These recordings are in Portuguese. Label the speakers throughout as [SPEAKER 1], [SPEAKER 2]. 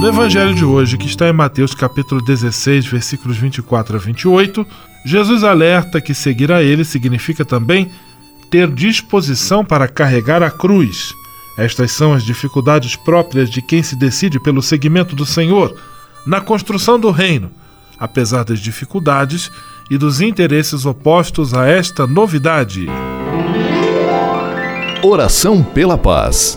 [SPEAKER 1] No Evangelho de hoje, que está em Mateus capítulo 16, versículos 24 a 28, Jesus alerta que seguir a ele significa também ter disposição para carregar a cruz. Estas são as dificuldades próprias de quem se decide pelo seguimento do Senhor na construção do reino, apesar das dificuldades e dos interesses opostos a esta novidade.
[SPEAKER 2] Oração pela paz.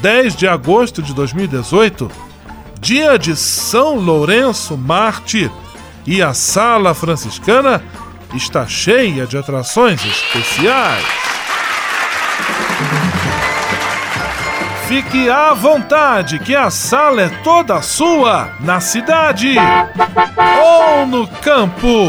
[SPEAKER 1] 10 de agosto de 2018, dia de São Lourenço Mártir, e a Sala Franciscana está cheia de atrações especiais. Fique à vontade, que a sala é toda sua, na cidade ou no campo.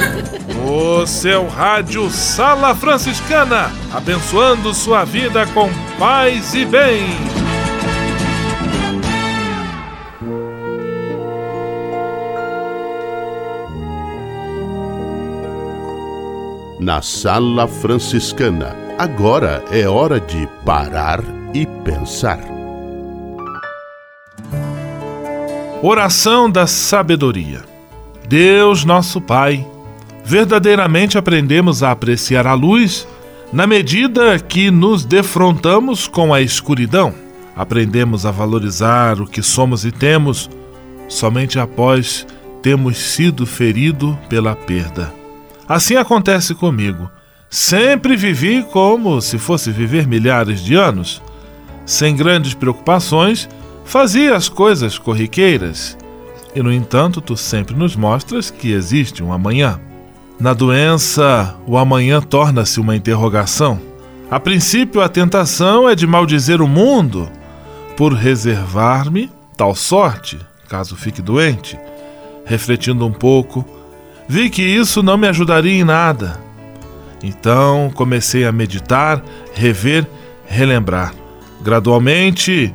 [SPEAKER 1] O seu rádio Sala Franciscana, abençoando sua vida com paz e bem.
[SPEAKER 3] Na Sala Franciscana, agora é hora de parar e pensar.
[SPEAKER 1] Oração da Sabedoria. Deus, nosso Pai, verdadeiramente aprendemos a apreciar a luz na medida que nos defrontamos com a escuridão. Aprendemos a valorizar o que somos e temos somente após termos sido ferido pela perda. Assim acontece comigo. Sempre vivi como se fosse viver milhares de anos. Sem grandes preocupações, fazia as coisas corriqueiras e, no entanto, tu sempre nos mostras que existe um amanhã. Na doença, o amanhã torna-se uma interrogação. A princípio, a tentação é de maldizer o mundo por reservar-me tal sorte, caso fique doente. Refletindo um pouco, vi que isso não me ajudaria em nada. Então comecei a meditar, rever, relembrar. Gradualmente,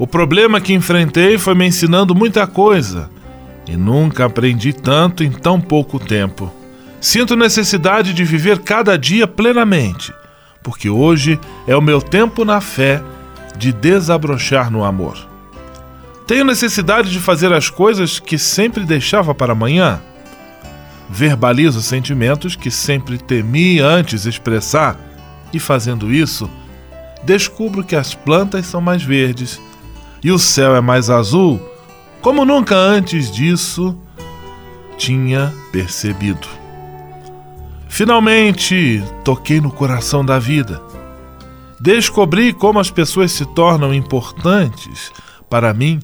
[SPEAKER 1] o problema que enfrentei foi me ensinando muita coisa e nunca aprendi tanto em tão pouco tempo. Sinto necessidade de viver cada dia plenamente, porque hoje é o meu tempo na fé de desabrochar no amor. Tenho necessidade de fazer as coisas que sempre deixava para amanhã. Verbalizo sentimentos que sempre temi antes expressar, e fazendo isso, descubro que as plantas são mais verdes e o céu é mais azul, como nunca antes disso tinha percebido. Finalmente toquei no coração da vida. Descobri como as pessoas se tornam importantes para mim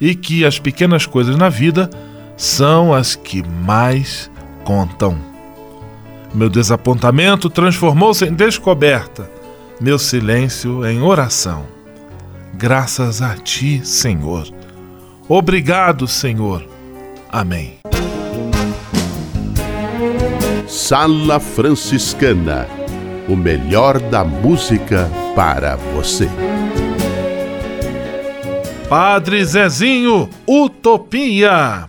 [SPEAKER 1] e que as pequenas coisas na vida são as que mais contam. Meu desapontamento transformou-se em descoberta, meu silêncio em oração. Graças a Ti, Senhor. Obrigado, Senhor. Amém.
[SPEAKER 3] Sala Franciscana o melhor da música para você.
[SPEAKER 1] Padre Zezinho, Utopia.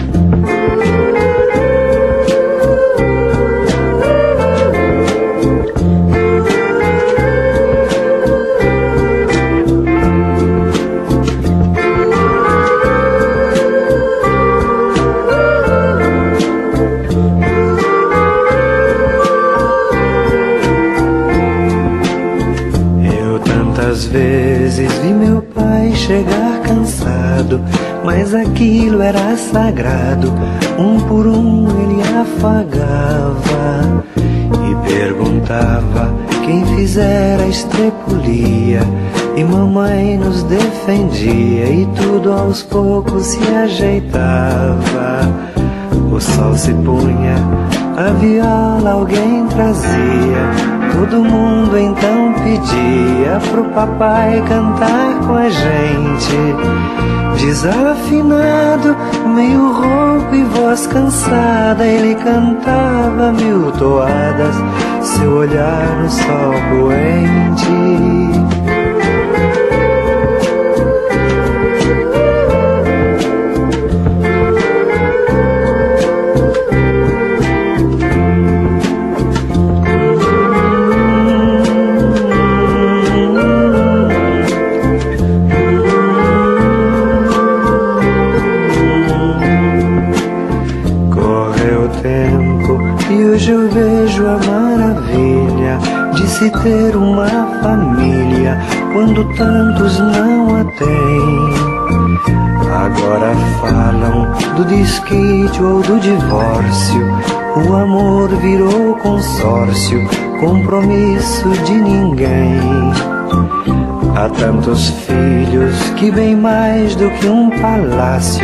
[SPEAKER 4] Mas aquilo era sagrado. Um por um ele afagava e perguntava quem fizera a estrepulia. E mamãe nos defendia e tudo aos poucos se ajeitava. O sol se punha, a viola alguém trazia Todo mundo então pedia pro papai cantar com a gente. Desafinado, meio rouco e voz cansada, ele cantava mil toadas, seu olhar no sol poente. Se ter uma família quando tantos não a têm. Agora falam do desquite ou do divórcio. O amor virou consórcio, compromisso de ninguém. Há tantos filhos que, bem mais do que um palácio,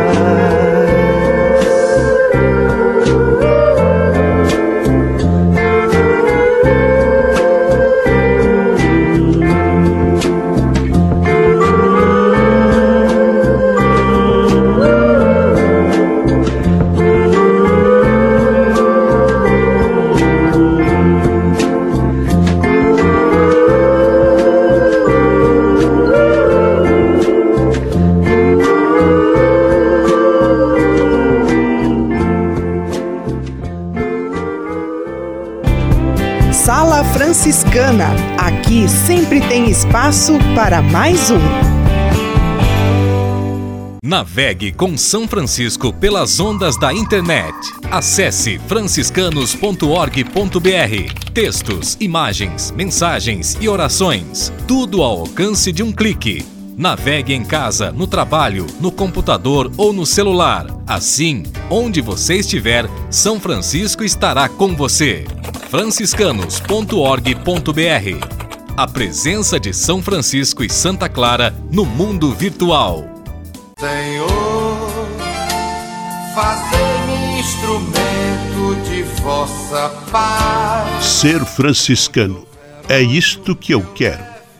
[SPEAKER 5] Franciscana. Aqui sempre tem espaço para mais um.
[SPEAKER 2] Navegue com São Francisco pelas ondas da internet. Acesse franciscanos.org.br. Textos, imagens, mensagens e orações. Tudo ao alcance de um clique. Navegue em casa, no trabalho, no computador ou no celular. Assim, onde você estiver, São Francisco estará com você franciscanos.org.br. A presença de São Francisco e Santa Clara no mundo virtual.
[SPEAKER 6] Senhor, fazei-me instrumento de vossa paz.
[SPEAKER 3] Ser franciscano é isto que eu quero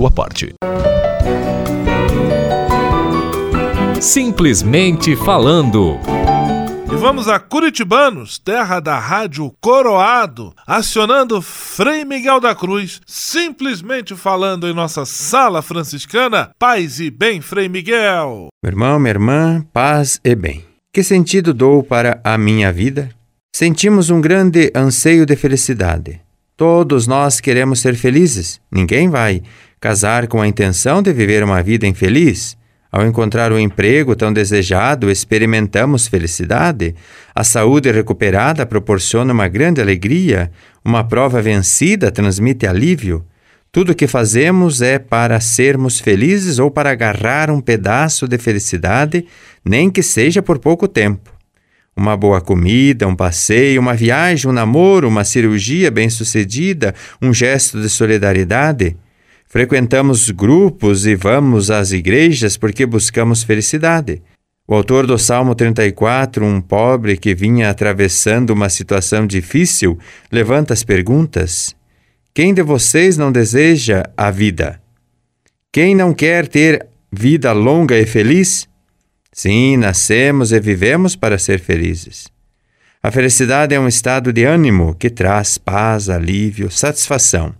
[SPEAKER 7] sua parte.
[SPEAKER 2] Simplesmente falando.
[SPEAKER 1] E vamos a Curitibanos, terra da rádio Coroado, acionando Frei Miguel da Cruz, simplesmente falando em nossa sala franciscana. Paz e bem, Frei Miguel.
[SPEAKER 8] Meu irmão, minha irmã, paz e bem. Que sentido dou para a minha vida? Sentimos um grande anseio de felicidade Todos nós queremos ser felizes. Ninguém vai casar com a intenção de viver uma vida infeliz. Ao encontrar o emprego tão desejado, experimentamos felicidade. A saúde recuperada proporciona uma grande alegria. Uma prova vencida transmite alívio. Tudo o que fazemos é para sermos felizes ou para agarrar um pedaço de felicidade, nem que seja por pouco tempo. Uma boa comida, um passeio, uma viagem, um namoro, uma cirurgia bem-sucedida, um gesto de solidariedade. Frequentamos grupos e vamos às igrejas porque buscamos felicidade. O autor do Salmo 34, um pobre que vinha atravessando uma situação difícil, levanta as perguntas: Quem de vocês não deseja a vida? Quem não quer ter vida longa e feliz? Sim, nascemos e vivemos para ser felizes. A felicidade é um estado de ânimo que traz paz, alívio, satisfação.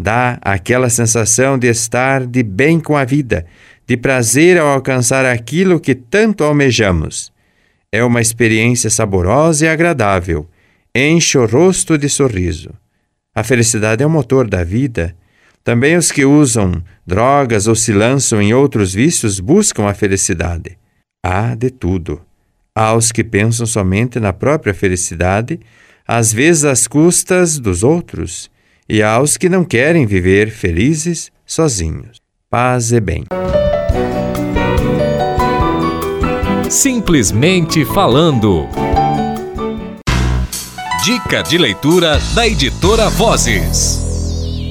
[SPEAKER 8] Dá aquela sensação de estar de bem com a vida, de prazer ao alcançar aquilo que tanto almejamos. É uma experiência saborosa e agradável, enche o rosto de sorriso. A felicidade é o motor da vida. Também os que usam drogas ou se lançam em outros vícios buscam a felicidade. Há de tudo. Há os que pensam somente na própria felicidade, às vezes às custas dos outros, e há os que não querem viver felizes sozinhos. Paz e bem.
[SPEAKER 2] Simplesmente falando. Dica de leitura da editora Vozes.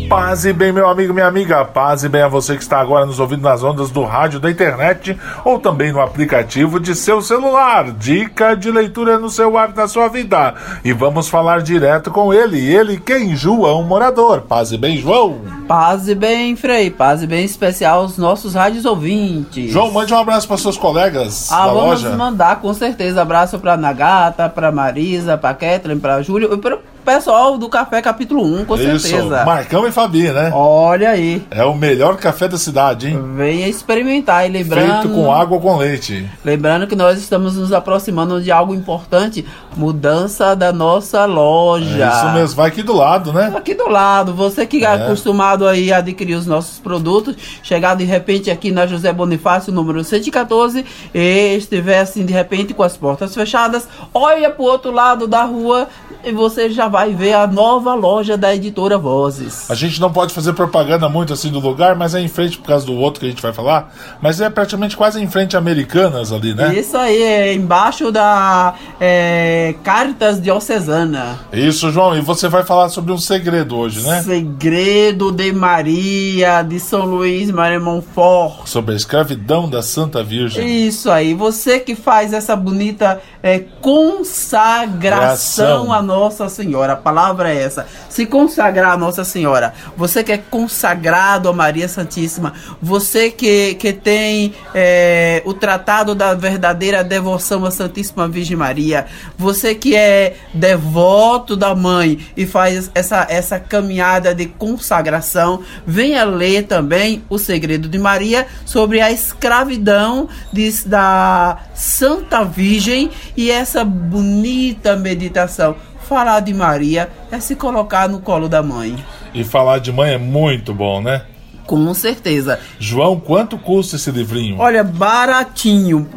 [SPEAKER 9] Paz e bem, meu amigo, minha amiga. Paz e bem a você que está agora nos ouvindo nas ondas do rádio, da internet ou também no aplicativo de seu celular. Dica de leitura no seu ar da sua vida. E vamos falar direto com ele. Ele quem? João Morador. Paz e bem, João.
[SPEAKER 10] Paz e bem, Frei. Paz e bem especial aos nossos rádios ouvintes.
[SPEAKER 9] João, mande um abraço para seus colegas
[SPEAKER 10] ah,
[SPEAKER 9] da
[SPEAKER 10] vamos
[SPEAKER 9] loja.
[SPEAKER 10] mandar com certeza. Abraço para Nagata, para Marisa, para Kathleen, para Júlio e para pessoal do Café Capítulo 1, com
[SPEAKER 9] Isso,
[SPEAKER 10] certeza.
[SPEAKER 9] Marcão e Fabi, né?
[SPEAKER 10] Olha aí.
[SPEAKER 9] É o melhor café da cidade, hein?
[SPEAKER 10] Venha experimentar e lembrando.
[SPEAKER 9] Feito com água ou com leite.
[SPEAKER 10] Lembrando que nós estamos nos aproximando de algo importante: mudança da nossa loja.
[SPEAKER 9] É isso mesmo, vai aqui do lado, né?
[SPEAKER 10] Aqui do lado, você que é acostumado aí a adquirir os nossos produtos, chegar de repente aqui na José Bonifácio, número 114, e estiver assim de repente com as portas fechadas, olha pro outro lado da rua e você já vai ver a nova loja da editora Vozes.
[SPEAKER 9] A gente não pode fazer propaganda muito assim do lugar, mas é em frente por causa do outro que a gente vai falar. Mas é praticamente quase em frente a Americanas ali, né?
[SPEAKER 10] Isso aí, é embaixo da é, Caritas Diocesana.
[SPEAKER 9] Isso, João. E você vai falar sobre um segredo hoje, né?
[SPEAKER 10] Segredo de Maria, de São Luís, Maria Monfort.
[SPEAKER 9] Sobre a escravidão da Santa Virgem.
[SPEAKER 10] Isso aí. Você que faz essa bonita é, consagração
[SPEAKER 9] Gração.
[SPEAKER 10] a Nossa Senhora. A palavra é essa. Se consagrar a Nossa Senhora. Você que é consagrado a Maria Santíssima. Você que, que tem é, o tratado da verdadeira devoção à Santíssima Virgem Maria. Você que é devoto da mãe e faz essa, essa caminhada de consagração. Venha ler também o segredo de Maria sobre a escravidão de, da Santa Virgem e essa bonita meditação. Falar de Maria é se colocar no colo da mãe.
[SPEAKER 9] E falar de mãe é muito bom, né?
[SPEAKER 10] Com certeza.
[SPEAKER 9] João, quanto custa esse livrinho?
[SPEAKER 10] Olha, baratinho.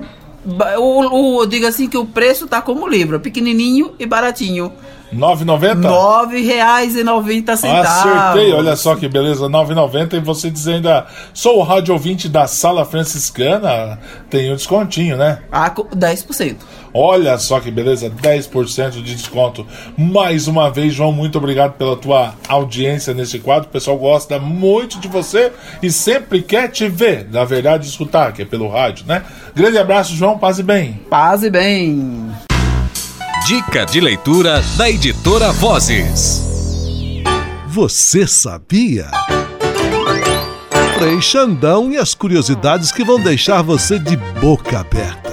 [SPEAKER 10] O, o, diga assim que o preço tá como livro, pequenininho e baratinho.
[SPEAKER 9] 9,90?
[SPEAKER 10] Nove reais e noventa centavos.
[SPEAKER 9] Acertei, olha só que beleza, 9,90 e você diz ainda, sou o rádio ouvinte da Sala Franciscana, tem um descontinho, né?
[SPEAKER 10] Ah, co- 10%.
[SPEAKER 9] Olha só que beleza, 10% de desconto. Mais uma vez, João, muito obrigado pela tua audiência nesse quadro. O pessoal gosta muito de você e sempre quer te ver, na verdade, escutar, que é pelo rádio, né? Grande abraço, João, paz e bem.
[SPEAKER 10] Paz e bem.
[SPEAKER 2] Dica de leitura da editora Vozes.
[SPEAKER 11] Você sabia? Frei Xandão e as curiosidades que vão deixar você de boca aberta.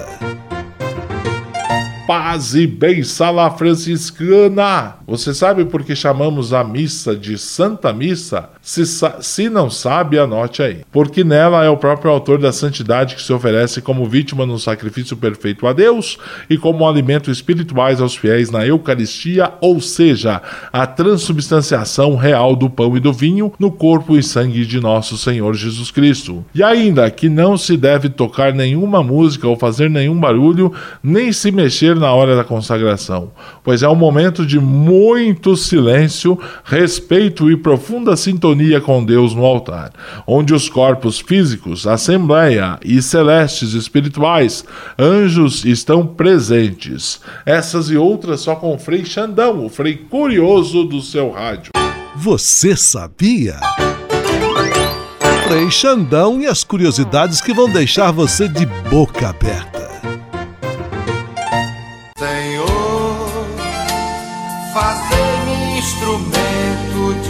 [SPEAKER 1] paz e bem, sala franciscana. Você sabe por que chamamos a missa de Santa Missa? Se, se não sabe, anote aí. Porque nela é o próprio autor da santidade que se oferece como vítima no sacrifício perfeito a Deus e como alimento espirituais aos fiéis na Eucaristia, ou seja, a transubstanciação real do pão e do vinho no corpo e sangue de nosso Senhor Jesus Cristo. E ainda que não se deve tocar nenhuma música ou fazer nenhum barulho, nem se mexer na hora da consagração, pois é um momento de muito silêncio, respeito e profunda sintonia com Deus no altar, onde os corpos físicos, assembleia e celestes espirituais, anjos estão presentes. Essas e outras só com o Frei Xandão, o Frei curioso do seu rádio.
[SPEAKER 3] Você sabia? Frei Xandão e as curiosidades que vão deixar você de boca aberta.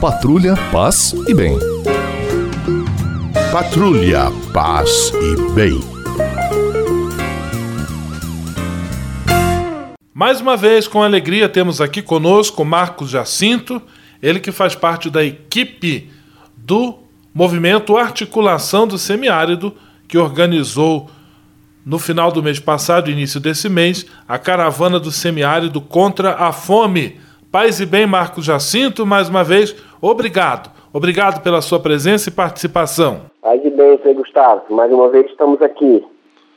[SPEAKER 7] Patrulha, paz e bem.
[SPEAKER 3] Patrulha, paz e bem.
[SPEAKER 1] Mais uma vez, com alegria, temos aqui conosco Marcos Jacinto, ele que faz parte da equipe do movimento Articulação do Semiárido, que organizou no final do mês passado, início desse mês, a caravana do semiárido contra a fome. Paz e bem, Marcos Jacinto, mais uma vez, obrigado. Obrigado pela sua presença e participação.
[SPEAKER 12] Paz e bem, Frei Gustavo. Mais uma vez estamos aqui.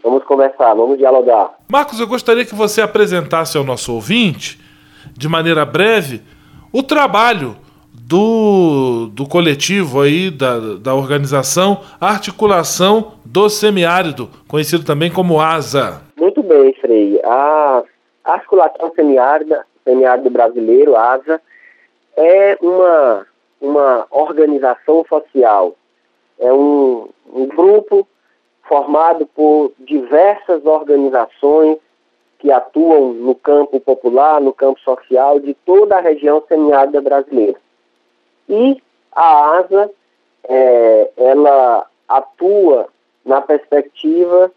[SPEAKER 12] Vamos conversar, vamos dialogar.
[SPEAKER 1] Marcos, eu gostaria que você apresentasse ao nosso ouvinte, de maneira breve, o trabalho do, do coletivo aí, da, da organização Articulação do Semiárido, conhecido também como ASA.
[SPEAKER 12] Muito bem, Frei. A Articulação Semiárida, Semiárido Brasileiro, ASA, é uma, uma organização social, é um, um grupo formado por diversas organizações que atuam no campo popular, no campo social de toda a região semiárida brasileira. E a ASA, é, ela atua na perspectiva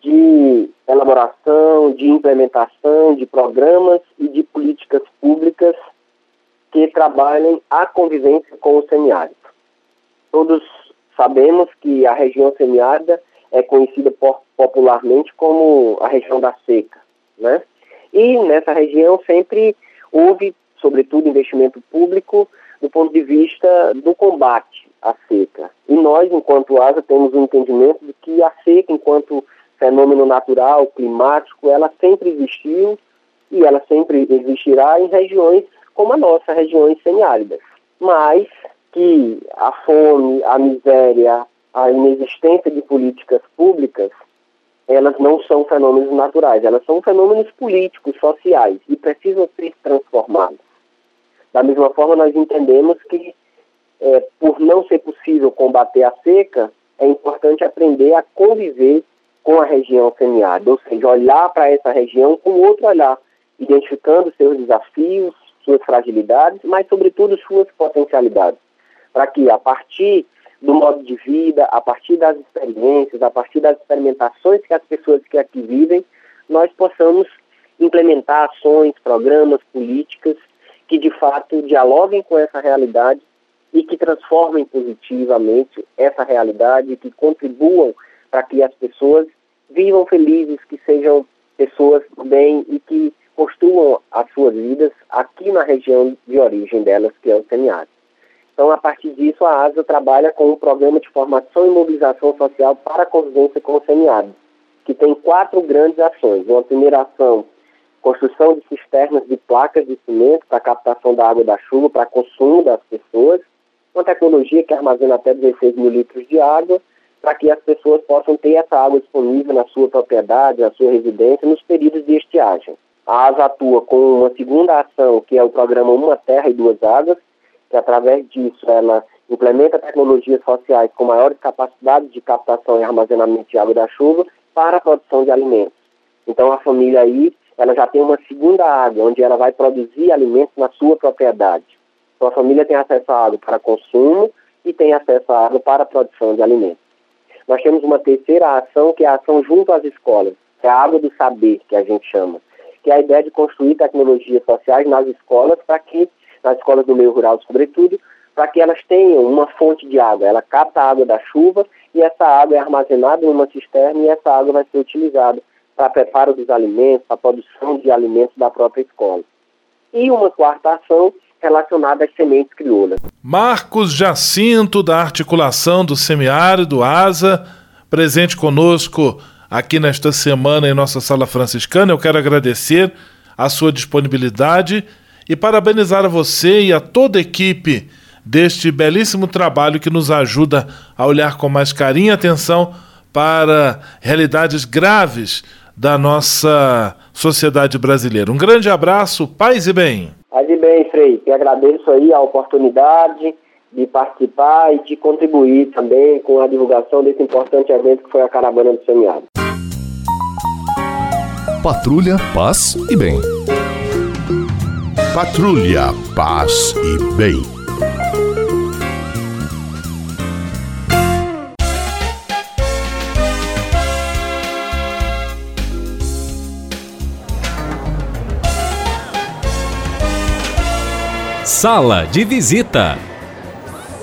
[SPEAKER 12] de elaboração, de implementação de programas e de políticas públicas que trabalhem a convivência com o semiárido. Todos sabemos que a região semiárida é conhecida popularmente como a região da seca, né? E nessa região sempre houve, sobretudo, investimento público do ponto de vista do combate à seca. E nós, enquanto ASA, temos um entendimento de que a seca, enquanto fenômeno natural, climático, ela sempre existiu e ela sempre existirá em regiões como a nossa, regiões semiáridas. Mas que a fome, a miséria, a inexistência de políticas públicas, elas não são fenômenos naturais, elas são fenômenos políticos, sociais e precisam ser transformados. Da mesma forma, nós entendemos que, é, por não ser possível combater a seca, é importante aprender a conviver com a região semiárida, ou seja, olhar para essa região com outro olhar, identificando seus desafios, suas fragilidades, mas, sobretudo, suas potencialidades, para que, a partir do modo de vida, a partir das experiências, a partir das experimentações que as pessoas que aqui vivem, nós possamos implementar ações, programas, políticas que de fato dialoguem com essa realidade e que transformem positivamente essa realidade, que contribuam para que as pessoas vivam felizes, que sejam pessoas bem e que construam as suas vidas aqui na região de origem delas, que é o semiárido. Então, a partir disso, a ASA trabalha com um programa de formação e mobilização social para a convivência com o semiárido, que tem quatro grandes ações. Uma primeira ação, construção de cisternas de placas de cimento para captação da água da chuva para consumo das pessoas, uma tecnologia que armazena até 16 mil litros de água, para que as pessoas possam ter essa água disponível na sua propriedade, na sua residência, nos períodos de estiagem. A ASA atua com uma segunda ação, que é o programa Uma Terra e Duas Águas, que através disso ela implementa tecnologias sociais com maiores capacidades de captação e armazenamento de água da chuva para a produção de alimentos. Então a família aí, ela já tem uma segunda água, onde ela vai produzir alimentos na sua propriedade. Então a família tem acesso à água para consumo e tem acesso à água para a produção de alimentos. Nós temos uma terceira ação, que é a ação junto às escolas, que é a água do saber, que a gente chama, que é a ideia de construir tecnologias sociais nas escolas, para que, nas escolas do meio rural sobretudo, para que elas tenham uma fonte de água. Ela capta a água da chuva e essa água é armazenada em uma cisterna e essa água vai ser utilizada para preparo dos alimentos, para produção de alimentos da própria escola. E uma quarta ação relacionada às sementes crioulas.
[SPEAKER 1] Marcos Jacinto, da articulação do semiárido ASA, presente conosco aqui nesta semana em nossa sala franciscana. Eu quero agradecer a sua disponibilidade e parabenizar a você e a toda a equipe deste belíssimo trabalho que nos ajuda a olhar com mais carinho e atenção para realidades graves da nossa sociedade brasileira. Um grande abraço, paz e bem.
[SPEAKER 12] E bem, Frei. Que agradeço aí a oportunidade de participar e de contribuir também com a divulgação desse importante evento que foi a Caravana do Semiárido.
[SPEAKER 7] Patrulha, paz e bem.
[SPEAKER 3] Patrulha, paz e bem.
[SPEAKER 2] Sala de visita.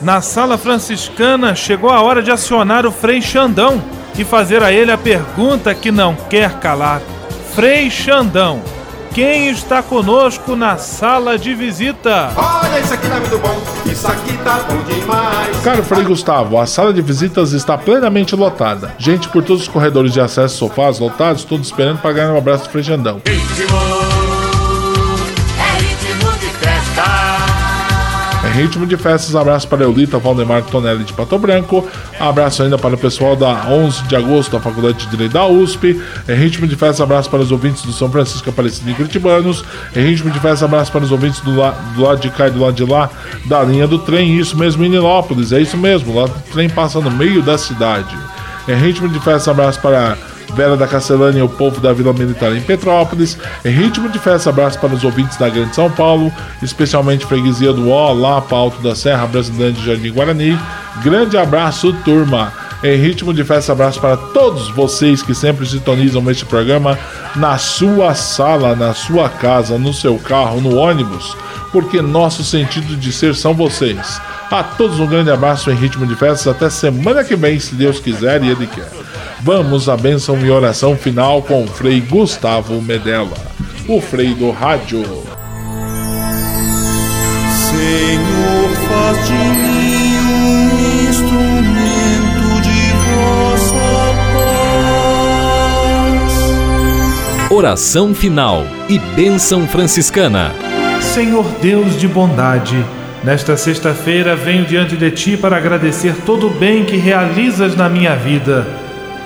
[SPEAKER 1] Na sala franciscana chegou a hora de acionar o Frei Xandão e fazer a ele a pergunta que não quer calar. Frei Xandão, quem está conosco na sala de visita?
[SPEAKER 6] Olha, isso aqui tá muito bom, isso aqui tá bom demais.
[SPEAKER 9] Caro Frei Gustavo, a sala de visitas está plenamente lotada. Gente por todos os corredores de acesso, sofás lotados, todos esperando para ganhar um abraço do Frei Xandão. Em ritmo de festas, abraço para Eulita Valdemar Tonelli de Pato Branco, abraço ainda para o pessoal da 11 de agosto da Faculdade de Direito da USP, em ritmo de festas, abraço para os ouvintes do São Francisco Aparecido e Curitibanos, em ritmo de festas, abraço para os ouvintes do, la, do lado de cá e do lado de lá da linha do trem, isso mesmo, em é isso mesmo, lá o trem passa no meio da cidade. Em ritmo de festa, abraço para Vera da Castellânia e o povo da Vila Militar em Petrópolis. Em ritmo de festa, abraço para os ouvintes da Grande São Paulo, especialmente freguesia do Ó, lá para Alto da Serra Brasileira de Jardim Guarani. Grande abraço, turma! Em ritmo de festa, abraço para todos vocês que sempre sintonizam este programa na sua sala, na sua casa, no seu carro, no ônibus, porque nosso sentido de ser são vocês. A todos um grande abraço em ritmo de festas. Até semana que vem, se Deus quiser e Ele quer. Vamos à bênção e oração final com o Frei Gustavo Medella, o Frei do Rádio.
[SPEAKER 11] Senhor, faz de mim um instrumento de vossa paz.
[SPEAKER 2] Oração final e bênção franciscana.
[SPEAKER 1] Senhor Deus de bondade, nesta sexta-feira venho diante de ti para agradecer todo o bem que realizas na minha vida.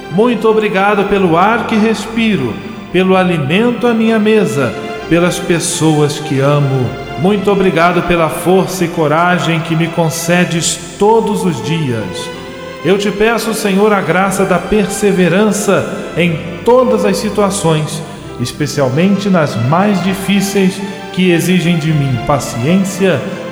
[SPEAKER 1] Muito obrigado pelo ar que respiro, pelo alimento à minha mesa, pelas pessoas que amo. Muito obrigado pela força e coragem que me concedes todos os dias. Eu te peço, Senhor, a graça da perseverança em todas as situações, especialmente nas mais difíceis que exigem de mim paciência,